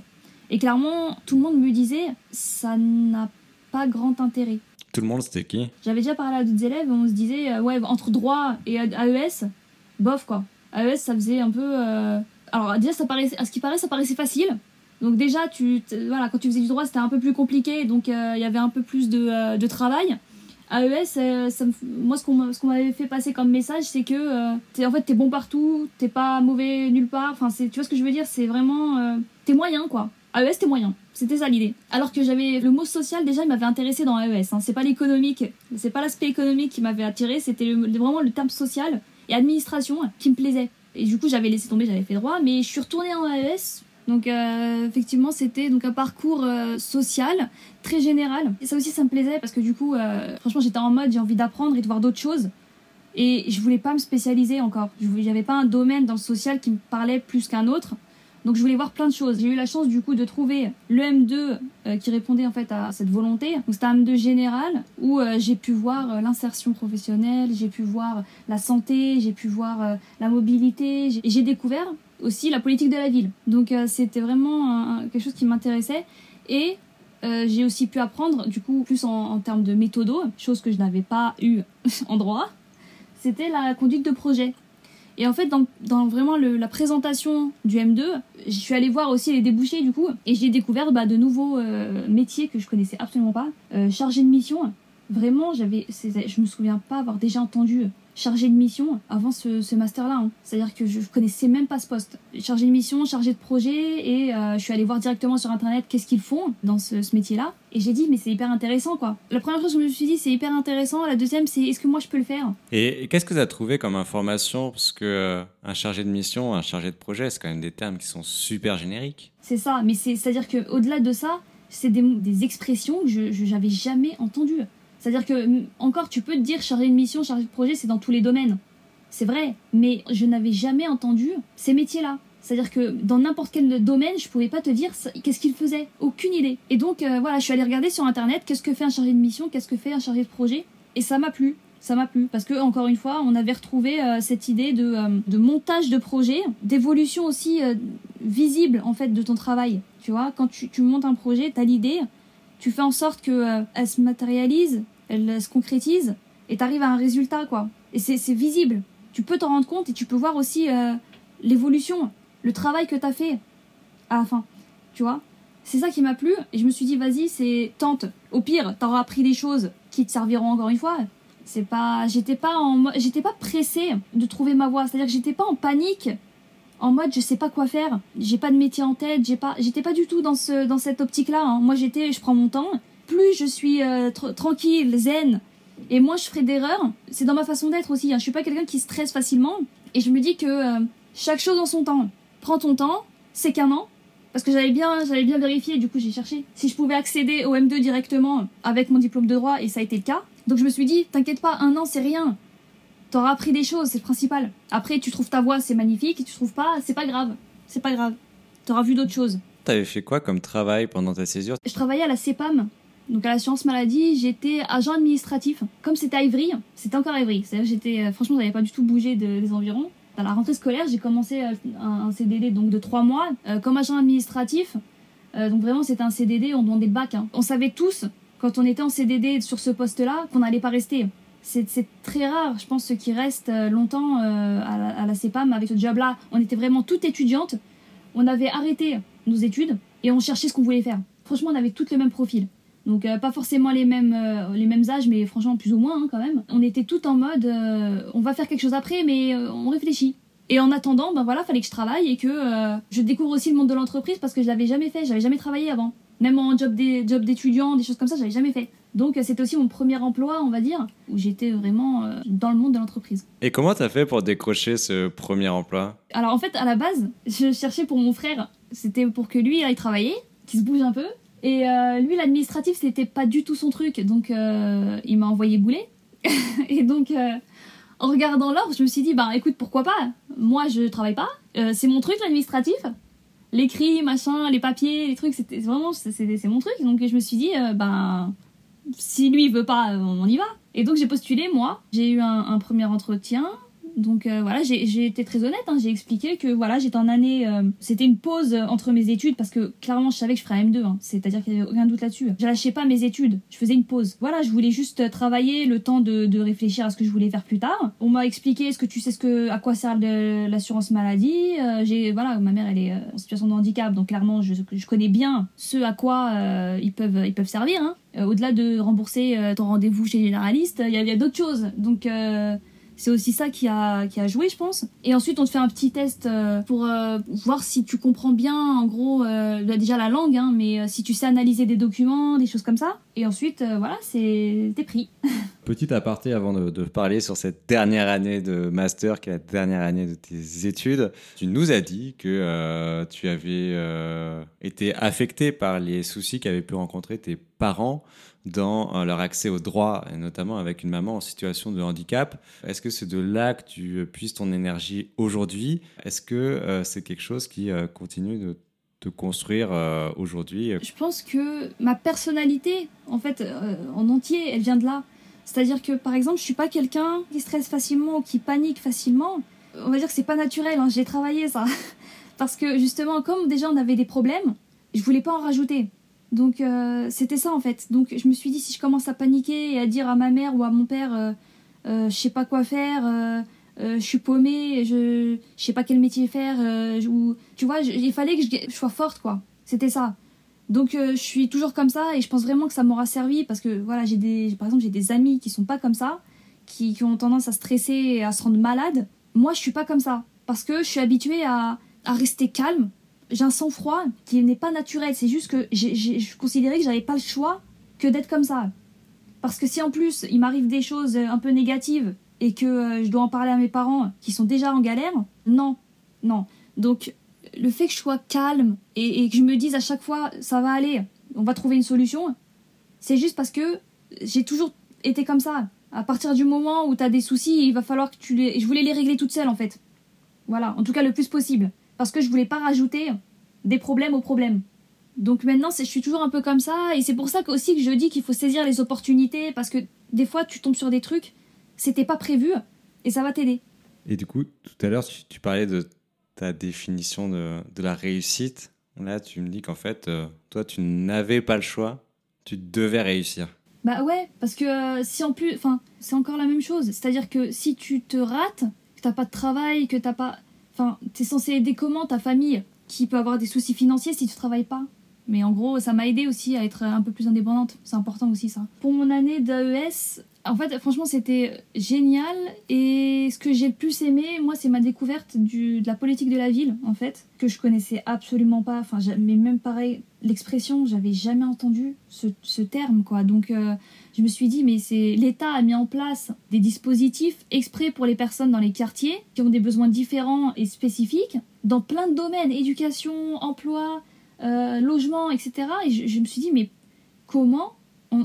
Et clairement, tout le monde me disait, ça n'a pas grand intérêt.
Tout le monde, c'était qui?
J'avais déjà parlé à d'autres élèves, on se disait, euh, ouais, entre droit et AES, bof quoi. AES, ça faisait un peu. Alors, déjà, ça paraissait, à ce qui paraît, ça paraissait facile. Donc, déjà, tu, voilà, quand tu faisais du droit, c'était un peu plus compliqué, donc euh, il y avait un peu plus de, euh, de travail. AES, euh, ça moi, ce qu'on m'avait fait passer comme message, c'est que euh, t'es, en fait, t'es bon partout, t'es pas mauvais nulle part. Enfin, tu vois ce que je veux dire? C'est vraiment. t'es moyen, quoi. AES, t'es moyen. C'était ça l'idée. Alors que j'avais le mot social, déjà, il m'avait intéressé dans AES. hein. C'est pas l'économique, c'est pas l'aspect économique qui m'avait attiré, c'était vraiment le terme social et administration qui me plaisait. Et du coup, j'avais laissé tomber, j'avais fait droit, mais je suis retournée en AES. Donc, euh, effectivement, c'était donc un parcours euh, social très général. Et ça aussi, ça me plaisait parce que du coup, euh, franchement, j'étais en mode j'ai envie d'apprendre et de voir d'autres choses. Et je voulais pas me spécialiser encore. J'avais pas un domaine dans le social qui me parlait plus qu'un autre. Donc je voulais voir plein de choses. J'ai eu la chance du coup de trouver le M2 euh, qui répondait en fait à cette volonté. Donc c'était un M2 général où euh, j'ai pu voir euh, l'insertion professionnelle, j'ai pu voir la santé, j'ai pu voir euh, la mobilité, et j'ai découvert aussi la politique de la ville. Donc euh, c'était vraiment quelque chose qui m'intéressait et j'ai aussi pu apprendre du coup plus en, en termes de méthodo, chose que je n'avais pas eu en droit. C'était la conduite de projet. Et en fait, dans, vraiment la présentation du M2, je suis allée voir aussi les débouchés du coup, et j'ai découvert bah, de nouveaux euh, métiers que je connaissais absolument pas. Euh, chargé de mission, vraiment, j'avais, je me souviens pas avoir déjà entendu chargé de mission avant ce, ce master-là. hein. C'est-à-dire que je connaissais même pas ce poste. Chargé de mission, chargé de projet, et euh, je suis allée voir directement sur internet qu'est-ce qu'ils font dans ce, ce métier-là. Et j'ai dit, mais c'est hyper intéressant quoi. La première chose que je me suis dit, c'est hyper intéressant. La deuxième, c'est est-ce que moi je peux le faire?
Et, et qu'est-ce que tu as trouvé comme information? Parce que euh, un chargé de mission, un chargé de projet, c'est quand même des termes qui sont super génériques.
C'est ça, mais c'est, c'est-à-dire que au-delà de ça, c'est des, des expressions que je, j'avais jamais entendues. C'est-à-dire que, encore, tu peux te dire chargé de mission, chargé de projet, c'est dans tous les domaines. C'est vrai, mais je n'avais jamais entendu ces métiers-là. C'est-à-dire que dans n'importe quel domaine, je pouvais pas te dire qu'est-ce qu'il faisait. Aucune idée. Et donc, euh, voilà, je suis allée regarder sur Internet qu'est-ce que fait un chargé de mission, qu'est-ce que fait un chargé de projet. Et ça m'a plu. Ça m'a plu. Parce que, encore une fois, on avait retrouvé euh, cette idée de, euh, de montage de projet, d'évolution aussi visible, en fait, de ton travail. Tu vois, quand tu, montes un projet, tu as l'idée, tu fais en sorte qu'elle elle se matérialise, elle, se concrétise, et tu arrives à un résultat, quoi. Et c'est visible. Tu peux t'en rendre compte et tu peux voir aussi euh, l'évolution, le travail que tu as fait à la fin. Tu vois? C'est ça qui m'a plu, et je me suis dit, vas-y, c'est tente. Au pire, t'auras appris des choses qui te serviront encore une fois. C'est pas, j'étais pas en, j'étais pas pressée de trouver ma voie. C'est-à-dire que j'étais pas en panique, en mode je sais pas quoi faire, j'ai pas de métier en tête, j'ai pas, j'étais pas du tout dans ce, dans cette optique-là. hein. Moi, j'étais, je prends mon temps. Plus je suis euh, tr- tranquille, zen, et moins je ferai d'erreurs. C'est dans ma façon d'être aussi. Hein. Je suis pas quelqu'un qui stresse facilement, et je me dis que euh, chaque chose en son temps. Prends ton temps, c'est qu'un an. Parce que j'avais bien, j'avais bien vérifié, du coup j'ai cherché si je pouvais accéder au M2 directement avec mon diplôme de droit et ça a été le cas. Donc je me suis dit, t'inquiète pas, un an c'est rien. T'auras appris des choses, c'est le principal. Après tu trouves ta voie, c'est magnifique, et tu trouves pas, c'est pas grave. C'est pas grave. T'auras vu d'autres choses.
T'avais fait quoi comme travail pendant ta césure?
Je travaillais à la CEPAM, donc à l'assurance maladie, j'étais agent administratif. Comme c'était à Ivry, c'était encore à Ivry. C'est-à-dire j'étais, euh, franchement, j'avais pas du tout bougé de- des environs. Dans la rentrée scolaire, j'ai commencé euh, un, CDD donc de trois mois euh, comme agent administratif. Donc vraiment, c'était un CDD, on demandait le bac. hein. On savait tous, quand on était en CDD sur ce poste-là, qu'on n'allait pas rester. C'est très rare, je pense, ceux qui restent longtemps à, la, à la CEPAM avec ce job-là. On était vraiment toutes étudiantes. on avait arrêté nos études et on cherchait ce qu'on voulait faire. Franchement, on avait toutes le même profil. Donc euh, pas forcément les mêmes, euh, les mêmes âges, mais franchement plus ou moins hein, quand même. On était tout en mode, euh, on va faire quelque chose après, mais on réfléchit. Et en attendant, ben voilà, fallait que je travaille et que je découvre aussi le monde de l'entreprise parce que je l'avais jamais fait, j'avais jamais travaillé avant. Même en job d'étudiant, des choses comme ça, j'avais jamais fait. Donc c'était aussi mon premier emploi, on va dire, où j'étais vraiment dans le monde de l'entreprise.
Et comment t'as fait pour décrocher ce premier emploi?
Alors en fait, à la base, je cherchais pour mon frère. C'était pour que lui aille travailler, qu'il se bouge un peu. Et euh, lui, l'administratif, c'était pas du tout son truc, donc euh, il m'a envoyé bouler. et donc, euh, en regardant l'ordre, je me suis dit, bah écoute, pourquoi pas? Moi, je travaille pas, c'est mon truc l'administratif. L'écrit, machin, les papiers, les trucs, c'était vraiment, c'est mon truc. Donc je me suis dit, ben, si lui il veut pas, on y va. Et donc j'ai postulé, moi. J'ai eu un premier entretien, donc euh, voilà, j'ai été très honnête, hein. j'ai expliqué que voilà, j'étais en année, euh, c'était une pause entre mes études parce que clairement je savais que je ferais un M2, hein. c'est-à-dire qu'il n'y avait aucun doute là-dessus. Je lâchais pas mes études, je faisais une pause. Voilà, je voulais juste travailler le temps de, de réfléchir à ce que je voulais faire plus tard. On m'a expliqué, est-ce que tu sais ce que, à quoi sert l'assurance maladie euh, J'ai voilà, ma mère elle est en situation de handicap, donc clairement je, je connais bien ce à quoi ils peuvent ils peuvent servir. Hein. Au-delà de rembourser ton rendez-vous chez les généraliste, il y a, a d'autres choses. Donc c'est aussi ça qui a, qui a joué, je pense. Et ensuite, on te fait un petit test euh, pour euh, voir si tu comprends bien, en gros, euh, bah, déjà la langue, hein, mais si tu sais analyser des documents, des choses comme ça. Et ensuite, voilà, c'est t'es pris.
Petit aparté avant de, de, parler sur cette dernière année de master, qui est la dernière année de tes études. Tu nous as dit que tu avais été affecté par les soucis qu'avaient pu rencontrer tes parents dans euh, leur accès aux droits, et notamment avec une maman en situation de handicap. Est-ce que c'est de là que tu puisses ton énergie aujourd'hui? Est-ce que euh, c'est quelque chose qui euh, continue de te construire aujourd'hui?
Je pense que ma personnalité, en fait, en entier, elle vient de là. C'est-à-dire que, par exemple, je suis pas quelqu'un qui stresse facilement ou qui panique facilement. On va dire que c'est pas naturel, hein. j'ai travaillé ça. Parce que justement, comme déjà on avait des problèmes, je voulais pas en rajouter. Donc euh, c'était ça en fait. Donc je me suis dit si je commence à paniquer et à dire à ma mère ou à mon père euh, euh, je sais pas quoi faire, je suis paumée, je, je sais pas quel métier faire, ou, tu vois, il fallait que je, sois forte quoi. C'était ça. Donc je suis toujours comme ça et je pense vraiment que ça m'aura servi parce que voilà, j'ai des par exemple, j'ai des amis qui sont pas comme ça, qui, qui, ont tendance à stresser et à se rendre malades. Moi, je suis pas comme ça parce que je suis habituée à, à rester calme j'ai un sang-froid qui n'est pas naturel. C'est juste que je considérais que j'avais pas le choix que d'être comme ça. Parce que si en plus il m'arrive des choses un peu négatives et que euh, je dois en parler à mes parents qui sont déjà en galère, non, non. Donc le fait que je sois calme et, que je me dise à chaque fois ça va aller, on va trouver une solution, c'est juste parce que j'ai toujours été comme ça. À partir du moment où tu as des soucis, il va falloir que tu les. Je voulais les régler toute seule en fait. Voilà, en tout cas le plus possible parce que je voulais pas rajouter des problèmes aux problèmes. Donc maintenant, je suis toujours un peu comme ça, et c'est pour ça aussi que je dis qu'il faut saisir les opportunités, parce que des fois, tu tombes sur des trucs, c'était pas prévu, et ça va t'aider.
Et du coup, tout à l'heure, tu, parlais de ta définition de, la réussite. Là, tu me dis qu'en fait, euh, toi, tu n'avais pas le choix, tu devais réussir.
Bah ouais, parce que euh, si en plus, enfin, c'est encore la même chose. C'est-à-dire que si tu te rates, que t'as pas de travail, que t'as pas, Enfin, t'es censé aider comment ta famille qui peut avoir des soucis financiers si tu travailles pas? Mais en gros, ça m'a aidé aussi à être un peu plus indépendante. C'est important aussi ça. Pour mon année d'AES, en fait, franchement, c'était génial. Et ce que j'ai le plus aimé, moi, c'est ma découverte de la politique de la ville, en fait, que je connaissais absolument pas. Enfin, mais même pareil, l'expression, j'avais jamais entendu ce, terme, quoi. Donc, euh, je me suis dit, mais c'est l'État a mis en place des dispositifs exprès pour les personnes dans les quartiers qui ont des besoins différents et spécifiques dans plein de domaines, éducation, emploi, euh, logement, etc. Et je, me suis dit, mais comment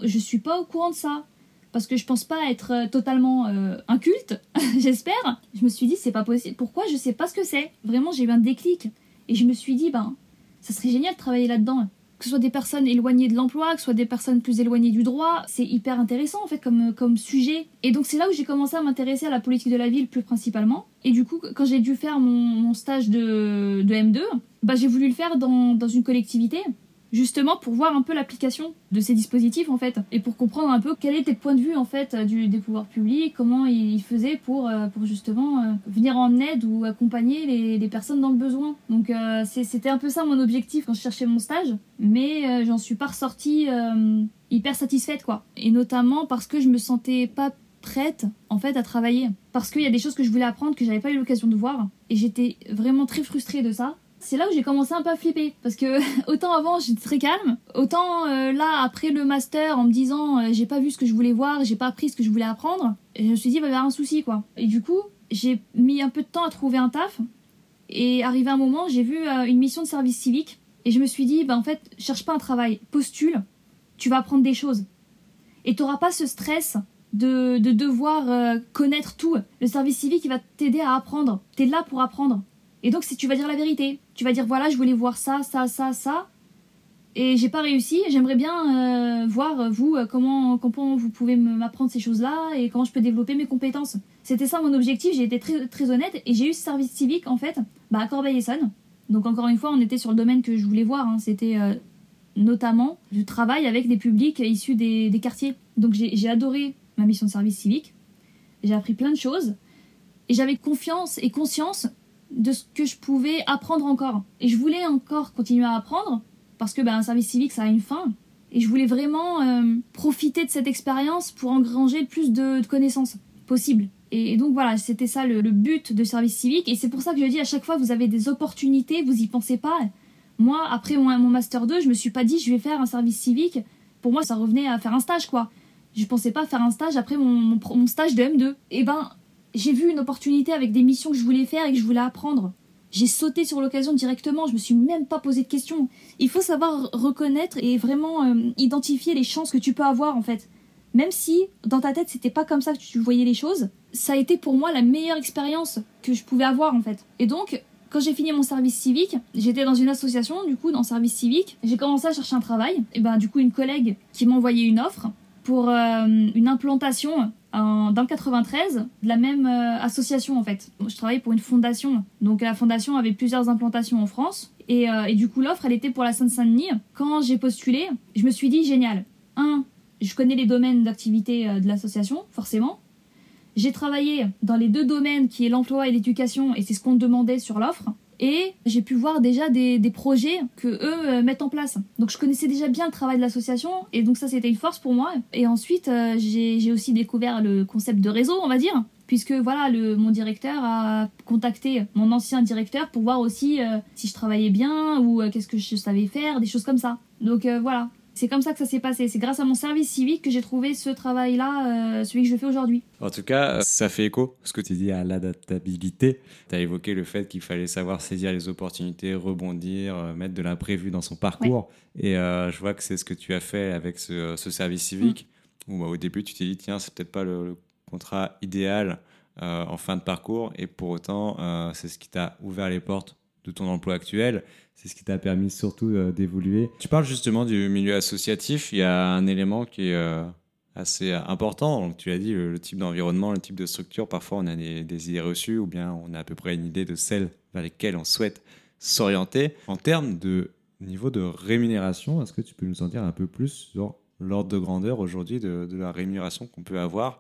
Je suis pas au courant de ça parce que je pense pas être euh, totalement euh, inculte, j'espère. Je me suis dit c'est pas possible. Pourquoi je sais pas ce que c'est? Vraiment, j'ai eu un déclic et je me suis dit ben ça serait génial de travailler là-dedans. Que ce soit des personnes éloignées de l'emploi, que ce soit des personnes plus éloignées du droit, c'est hyper intéressant en fait comme, comme sujet. Et donc c'est là où j'ai commencé à m'intéresser à la politique de la ville plus principalement. Et du coup, quand j'ai dû faire mon, stage de, de M2, bah, j'ai voulu le faire dans, dans une collectivité justement pour voir un peu l'application de ces dispositifs en fait et pour comprendre un peu quel était le point de vue en fait du, des pouvoirs publics, comment ils faisaient pour, euh, pour justement euh, venir en aide ou accompagner les, personnes dans le besoin. Donc euh, c'était un peu ça mon objectif quand je cherchais mon stage, mais j'en suis pas ressortie hyper satisfaite quoi. Et notamment parce que je me sentais pas prête en fait à travailler parce qu'il y a des choses que je voulais apprendre que j'avais pas eu l'occasion de voir et j'étais vraiment très frustrée de ça c'est là où j'ai commencé un peu à flipper. Parce que autant avant j'étais très calme, autant euh, là après le master en me disant euh, j'ai pas vu ce que je voulais voir, j'ai pas appris ce que je voulais apprendre, je me suis dit il va y avoir un souci quoi. Et du coup j'ai mis un peu de temps à trouver un taf. Et arrivé un moment j'ai vu euh, une mission de service civique et je me suis dit bah en fait cherche pas un travail, postule, tu vas apprendre des choses. Et t'auras pas ce stress de, de devoir connaître tout. Le service civique il va t'aider à apprendre. T'es là pour apprendre. Et donc, tu vas dire la vérité, tu vas dire voilà, je voulais voir ça, ça, ça, ça, et j'ai pas réussi. J'aimerais bien euh, voir euh, vous euh, comment, comment vous pouvez m'apprendre ces choses-là et comment je peux développer mes compétences. C'était ça mon objectif. J'ai été très, très honnête et j'ai eu ce service civique en fait bah, à Corbeil-Essonne. Donc encore une fois, on était sur le domaine que je voulais voir. Hein. C'était notamment du travail avec des publics issus des quartiers. Donc j'ai adoré ma mission de service civique. J'ai appris plein de choses et j'avais confiance et conscience de ce que je pouvais apprendre encore. Et je voulais encore continuer à apprendre, parce que ben, un service civique, ça a une fin. Et je voulais vraiment euh, profiter de cette expérience pour engranger le plus de, connaissances possible. Et, donc voilà, c'était ça le, but de service civique. Et c'est pour ça que je dis à chaque fois, vous avez des opportunités, vous y pensez pas. Moi, après mon, mon Master 2, je me suis pas dit, je vais faire un service civique. Pour moi, ça revenait à faire un stage, quoi. Je pensais pas faire un stage après mon, mon stage de M2. Et ben, j'ai vu une opportunité avec des missions que je voulais faire et que je voulais apprendre. J'ai sauté sur l'occasion directement, je me suis même pas posé de questions. Il faut savoir reconnaître et vraiment euh, identifier les chances que tu peux avoir en fait. Même si dans ta tête c'était pas comme ça que tu voyais les choses, ça a été pour moi la meilleure expérience que je pouvais avoir en fait. Et donc quand j'ai fini mon service civique, j'étais dans une association du coup dans service civique, j'ai commencé à chercher un travail et ben du coup une collègue qui m'a envoyé une offre pour euh, une implantation dans le 93 de la même euh, association en fait. Je travaillais pour une fondation, donc la fondation avait plusieurs implantations en France et, euh, et du coup l'offre elle était pour la Seine-Saint-Denis. Quand j'ai postulé, je me suis dit génial. Un, je connais les domaines d'activité euh, de l'association forcément. J'ai travaillé dans les deux domaines qui est l'emploi et l'éducation et c'est ce qu'on demandait sur l'offre et j'ai pu voir déjà des, des projets que eux euh, mettent en place. Donc je connaissais déjà bien le travail de l'association et donc ça c'était une force pour moi. Et ensuite euh, j'ai aussi découvert le concept de réseau, on va dire, puisque voilà le, mon directeur a contacté mon ancien directeur pour voir aussi euh, si je travaillais bien ou qu'est-ce que je savais faire, des choses comme ça. Donc voilà, c'est comme ça que ça s'est passé. C'est grâce à mon service civique que j'ai trouvé ce travail-là, euh, celui que je fais aujourd'hui.
En tout cas, ça fait écho ce que tu dis à l'adaptabilité. Tu as évoqué le fait qu'il fallait savoir saisir les opportunités, rebondir, euh, mettre de l'imprévu dans son parcours. Et euh, je vois que c'est ce que tu as fait avec ce, service civique, mm. où bah, au début tu t'es dit, tiens, c'est peut-être pas le, contrat idéal en fin de parcours. Et pour autant, c'est ce qui t'a ouvert les portes de ton emploi actuel c'est ce qui t'a permis surtout euh, d'évoluer. Tu parles justement du milieu associatif. Il y a un élément qui est euh, assez important. Donc, tu as dit le, type d'environnement, le type de structure. Parfois, on a des, idées reçues ou bien on a à peu près une idée de celles vers lesquelles on souhaite s'orienter. En termes de niveau de rémunération, est-ce que tu peux nous en dire un peu plus sur l'ordre de grandeur aujourd'hui de, la rémunération qu'on peut avoir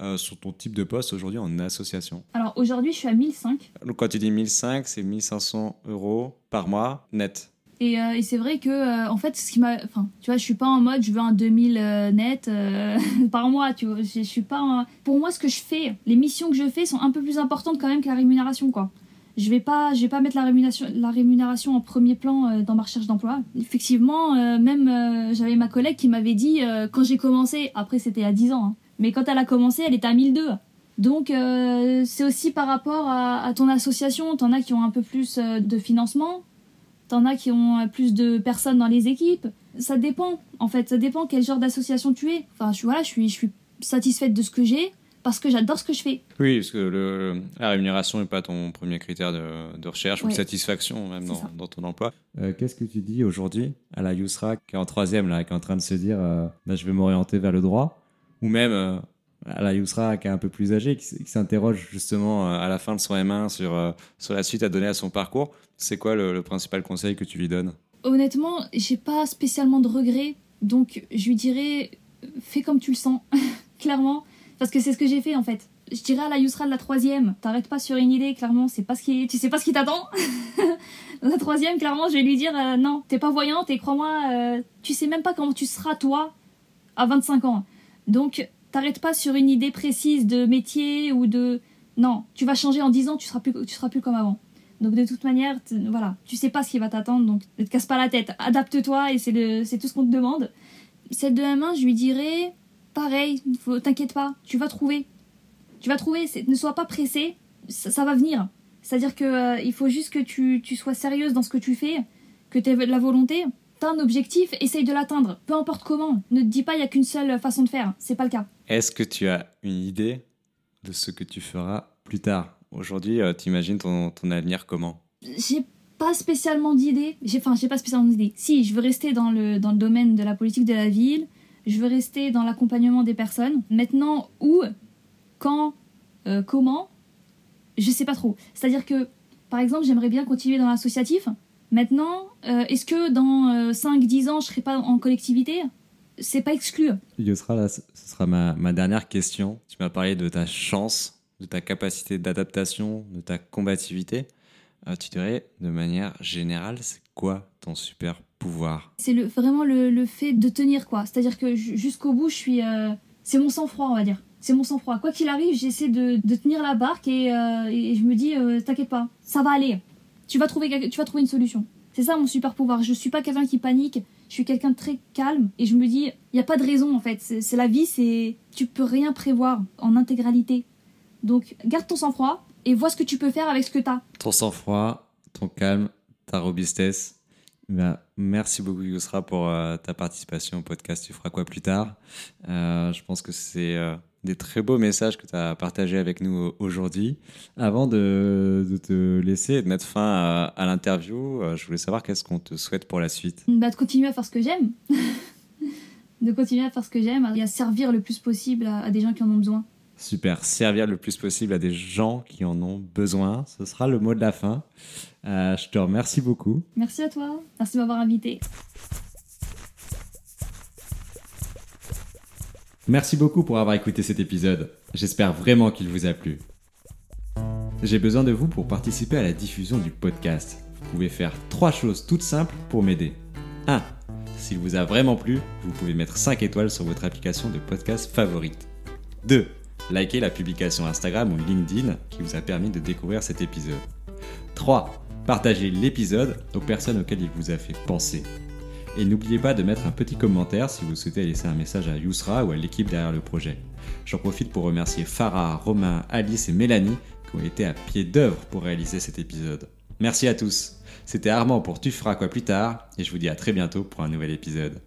euh, sur ton type de poste aujourd'hui en association
Alors aujourd'hui, je suis à 1005.
Donc quand tu dis 1005, c'est 1500 euros par mois net.
Et, euh, et c'est vrai que, euh, en fait, ce qui m'a. Enfin, tu vois, je suis pas en mode je veux un 2000 net par mois, tu vois. Je, suis pas. Pour moi, ce que je fais, les missions que je fais sont un peu plus importantes quand même que la rémunération, quoi. Je vais pas, je vais pas mettre la rémunération, la rémunération en premier plan dans ma recherche d'emploi. Effectivement, même j'avais ma collègue qui m'avait dit quand j'ai commencé, après c'était à 10 ans, hein, mais quand elle a commencé, elle était à 1002. Donc euh, c'est aussi par rapport à, ton association. T'en as qui ont un peu plus euh, de financement, t'en as qui ont euh, plus de personnes dans les équipes. Ça dépend, en fait, ça dépend quel genre d'association tu es. Enfin, je, voilà, je suis, je suis satisfaite de ce que j'ai parce que j'adore ce que je fais.
Oui, parce que le, la rémunération n'est pas ton premier critère de, recherche ou de satisfaction même dans, ton emploi. Qu'est-ce que tu dis aujourd'hui à la Yousra qui est en troisième, là, qui est en train de se dire bah, je vais m'orienter vers le droit? Ou même euh, à la Yousra qui est un peu plus âgé, qui, s'interroge justement euh, à la fin de son M1 sur, euh, sur la suite à donner à son parcours, c'est quoi le, principal conseil que tu lui donnes?
Honnêtement, j'ai pas spécialement de regrets, donc je lui dirais fais comme tu le sens, clairement, parce que c'est ce que j'ai fait en fait. Je dirais à la Yusra de la troisième, t'arrêtes pas sur une idée, clairement, c'est pas ce qui, tu sais pas ce qui t'attend. la troisième, clairement, je vais lui dire euh, non, t'es pas voyante et crois-moi, euh, tu sais même pas comment tu seras toi à 25 ans. Donc t'arrêtes pas sur une idée précise de métier ou de non, tu vas changer en 10 ans, tu seras plus, tu seras plus comme avant. Donc de toute manière, voilà, tu sais pas ce qui va t'attendre, donc ne te casse pas la tête, adapte-toi et c'est tout ce qu'on te demande. Celle de la main, je lui dirais pareil, t'inquiète pas, tu vas trouver. Tu vas trouver, ne sois pas pressé, ça, va venir. C'est-à-dire que euh, faut juste que tu, tu, sois sérieuse dans ce que tu fais, que tu aies de la volonté. T'as un objectif, essaye de l'atteindre, peu importe comment. Ne te dis pas il y a qu'une seule façon de faire, c'est pas le cas.
Est-ce que tu as une idée de ce que tu feras plus tard? Aujourd'hui, euh, tu imagines ton, ton avenir comment?
J'ai pas spécialement d'idée. Enfin, j'ai pas spécialement d'idée. Si, je veux rester dans le, dans le domaine de la politique de la ville. Je veux rester dans l'accompagnement des personnes. Maintenant, où, quand, euh, comment, je sais pas trop. C'est-à-dire que, par exemple, j'aimerais bien continuer dans l'associatif. Maintenant, euh, est-ce que dans 5-10 ans, je serai pas en collectivité? C'est pas exclu.
Yosra, là, ce sera ma, ma dernière question. Tu m'as parlé de ta chance de ta capacité d'adaptation, de ta combativité, euh, tu dirais de manière générale, c'est quoi ton super pouvoir?
C'est le, vraiment le, fait de tenir, quoi. C'est-à-dire que jusqu'au bout, je suis. Euh, c'est mon sang-froid, on va dire. C'est mon sang-froid. Quoi qu'il arrive, j'essaie de, de, tenir la barque et, euh, et je me dis, t'inquiète pas, ça va aller. Tu vas trouver, tu vas trouver une solution. C'est ça mon super pouvoir. Je suis pas quelqu'un qui panique. Je suis quelqu'un de très calme et je me dis, il n'y a pas de raison en fait. C'est la vie, c'est tu peux rien prévoir en intégralité. Donc garde ton sang-froid et vois ce que tu peux faire avec ce que tu as.
Ton sang-froid, ton calme, ta robustesse. Ben, merci beaucoup Yousra pour euh, ta participation au podcast Tu feras quoi plus tard? Euh, je pense que c'est euh, des très beaux messages que tu as partagés avec nous aujourd'hui. Avant de, te laisser et de mettre fin à, à l'interview, je voulais savoir qu'est-ce qu'on te souhaite pour la suite.
Bah, de continuer à faire ce que j'aime. de continuer à faire ce que j'aime et à servir le plus possible à des gens qui en ont besoin.
Super, servir le plus possible à des gens qui en ont besoin. Ce sera le mot de la fin. Euh, je te remercie beaucoup.
Merci à toi. Merci de m'avoir invité.
Merci beaucoup pour avoir écouté cet épisode. J'espère vraiment qu'il vous a plu. J'ai besoin de vous pour participer à la diffusion du podcast. Vous pouvez faire trois choses toutes simples pour m'aider. 1. S'il vous a vraiment plu, vous pouvez mettre 5 étoiles sur votre application de podcast favorite. 2 likez la publication Instagram ou LinkedIn qui vous a permis de découvrir cet épisode. 3. Partagez l'épisode aux personnes auxquelles il vous a fait penser. Et n'oubliez pas de mettre un petit commentaire si vous souhaitez laisser un message à Yousra ou à l'équipe derrière le projet. J'en profite pour remercier Farah, Romain, Alice et Mélanie qui ont été à pied d'œuvre pour réaliser cet épisode. Merci à tous. C'était Armand pour Tu feras quoi plus tard et je vous dis à très bientôt pour un nouvel épisode.